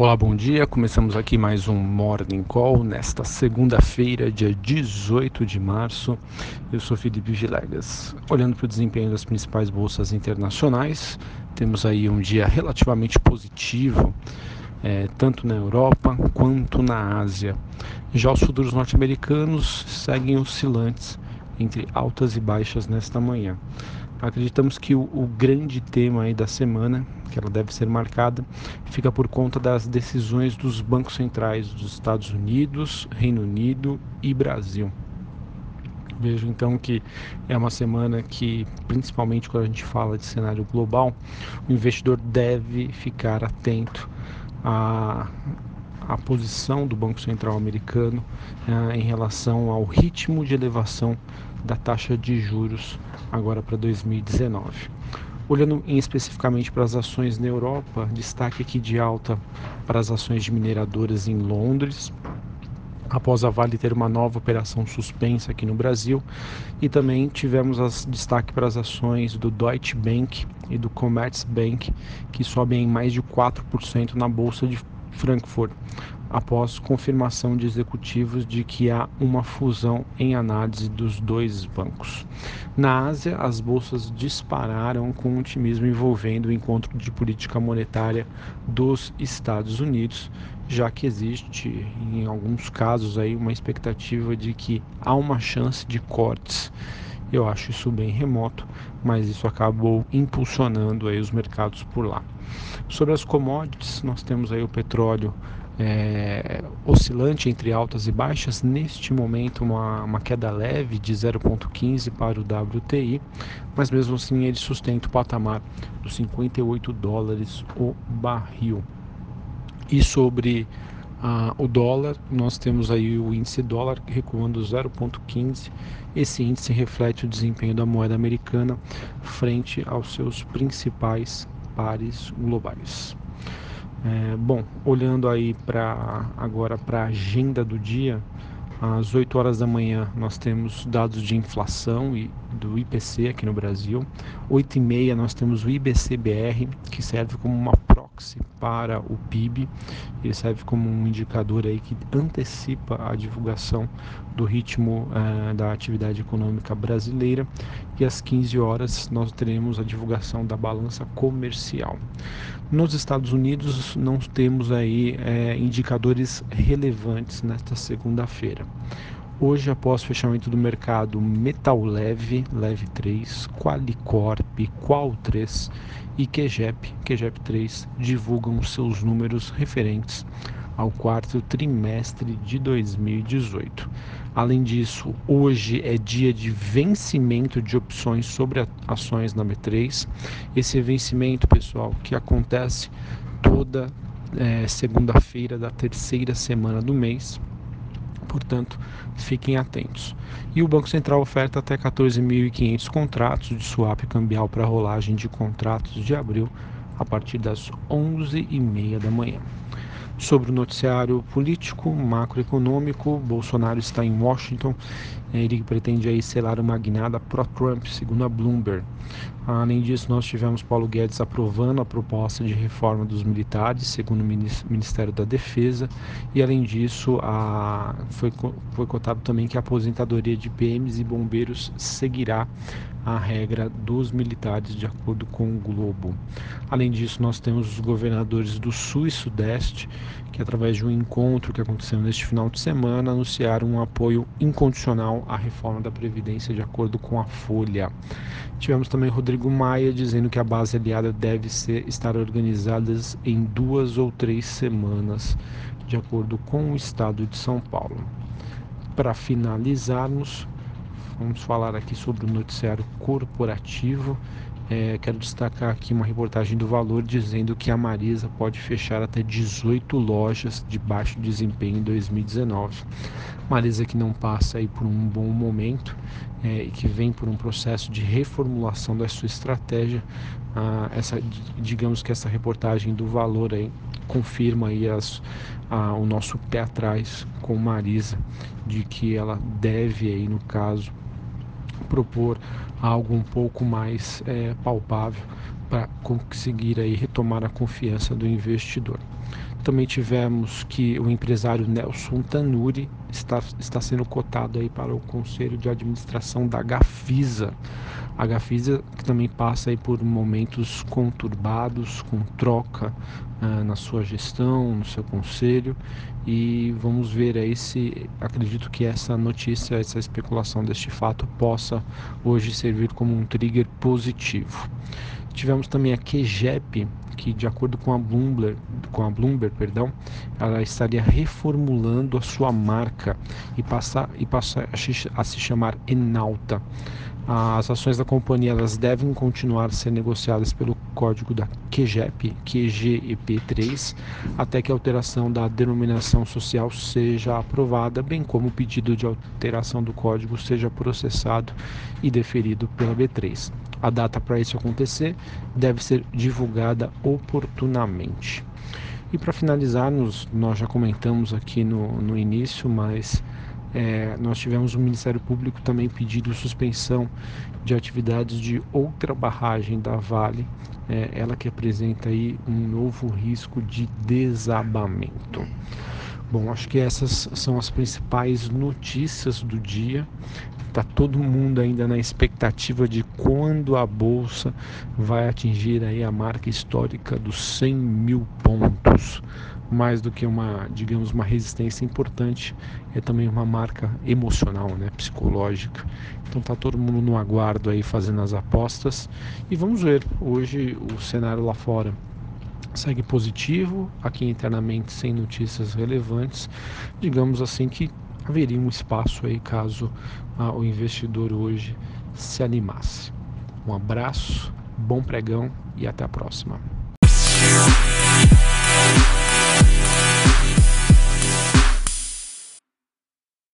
Olá, bom dia. Começamos aqui mais um Morning Call nesta segunda-feira, dia 18 de março. Eu sou Felipe Vilegas. Olhando para o desempenho das principais bolsas internacionais, temos aí um dia relativamente positivo, é, tanto na Europa quanto na Ásia. Já os futuros norte-americanos seguem oscilantes entre altas e baixas nesta manhã. Acreditamos que o, o, grande tema aí da semana, que ela deve ser marcada, fica por conta das decisões dos bancos centrais dos Estados Unidos, Reino Unido e Brasil. Vejo então que é uma semana que, principalmente quando a gente fala de cenário global, o investidor deve ficar atento a a posição do Banco Central americano eh, em relação ao ritmo de elevação da taxa de juros agora para 2019. Olhando em especificamente para as ações na Europa, destaque aqui de alta para as ações de mineradoras em Londres, após a Vale ter uma nova operação suspensa aqui no Brasil, e também tivemos as, destaque para as ações do Deutsche Bank e do Commerzbank, que sobem em mais de 4% na bolsa de Frankfurt, após confirmação de executivos de que há uma fusão em análise dos dois bancos. Na Ásia, as bolsas dispararam com otimismo envolvendo o encontro de política monetária dos Estados Unidos, já que existe em alguns casos aí uma expectativa de que há uma chance de cortes. Eu acho isso bem remoto, mas isso acabou impulsionando aí os mercados por lá. Sobre as commodities, nós temos aí o petróleo é, oscilante entre altas e baixas. Neste momento, uma, uma queda leve de 0,15 para o WTI, mas mesmo assim ele sustenta o patamar dos 58 dólares o barril. E sobre ah, o dólar, nós temos aí o índice dólar recuando 0,15. Esse índice reflete o desempenho da moeda americana frente aos seus principais pares globais. É, bom, olhando aí para agora para a agenda do dia, às 8 horas da manhã nós temos dados de inflação e do IPC aqui no Brasil. 8 e meia nós temos o IBCBR, que serve como uma proxy para o PIB. Ele serve como um indicador aí que antecipa a divulgação do ritmo uh, da atividade econômica brasileira. E às 15 horas nós teremos a divulgação da balança comercial. Nos Estados Unidos não temos aí é, indicadores relevantes nesta segunda-feira. Hoje, após fechamento do mercado, Metal Leve, Leve 3, Qualicorp, Qual 3 e QGEP, QGEP 3 divulgam seus números referentes ao quarto trimestre de 2018. Além disso, hoje é dia de vencimento de opções sobre ações na B3. Esse vencimento, pessoal, que acontece toda é, segunda-feira da terceira semana do mês. Portanto, fiquem atentos. E o Banco Central oferta até 14.500 contratos de swap cambial para rolagem de contratos de abril a partir das 11h30 da manhã. Sobre o noticiário político, macroeconômico, Bolsonaro está em Washington. Ele pretende aí selar uma guinada pró-Trump, segundo a Bloomberg. Além disso, nós tivemos Paulo Guedes aprovando a proposta de reforma dos militares, segundo o Ministério da Defesa. E além disso, a... foi, foi cotado também que a aposentadoria de PMs e bombeiros seguirá a regra dos militares de acordo com o Globo. Além disso, nós temos os governadores do Sul e Sudeste que, através de um encontro que aconteceu neste final de semana, anunciaram um apoio incondicional à reforma da Previdência de acordo com a Folha. Tivemos também Rodrigo Maia dizendo que a base aliada deve ser, estar organizada em duas ou três semanas, de acordo com o Estado de São Paulo. Para finalizarmos, Vamos falar aqui sobre o noticiário corporativo. É, quero destacar aqui uma reportagem do Valor dizendo que a Marisa pode fechar até 18 lojas de baixo desempenho em 2019. Marisa que não passa aí por um bom momento é, e que vem por um processo de reformulação da sua estratégia. Ah, essa, digamos que essa reportagem do Valor aí confirma aí as, ah, o nosso pé atrás com Marisa de que ela deve aí no caso propor algo um pouco mais é, palpável para conseguir aí retomar a confiança do investidor. Também tivemos que o empresário Nelson Tanuri está, está sendo cotado aí para o conselho de administração da Gafisa. A Gafisa também passa aí por momentos conturbados, com troca uh, na sua gestão, no seu conselho, e vamos ver aí se acredito que essa notícia, essa especulação deste fato possa hoje servir como um trigger positivo. Tivemos também a QGEP, que de acordo com a Bloomberg, com a Bloomberg, perdão, ela estaria reformulando a sua marca e passa, e passa a, a se chamar Enalta. As ações da companhia elas devem continuar a ser negociadas pelo código da QGEP, QGEP3, até que a alteração da denominação social seja aprovada, bem como o pedido de alteração do código seja processado e deferido pela B3. A data para isso acontecer deve ser divulgada oportunamente. E para finalizarmos, nós já comentamos aqui no, no início, mas é, nós tivemos o Ministério Público também pedindo suspensão de atividades de outra barragem da Vale, é, ela que apresenta aí um novo risco de desabamento. Bom, acho que essas são as principais notícias do dia. Está todo mundo ainda na expectativa de quando a bolsa vai atingir aí a marca histórica dos 100 mil pontos. Mais do que uma, digamos, uma resistência importante, é também uma marca emocional, né, psicológica. Então tá todo mundo no aguardo aí fazendo as apostas e vamos ver hoje o cenário lá fora segue positivo, aqui internamente sem notícias relevantes, digamos assim que haveria um espaço aí caso ah, o investidor hoje se animasse. Um abraço, bom pregão e até a próxima.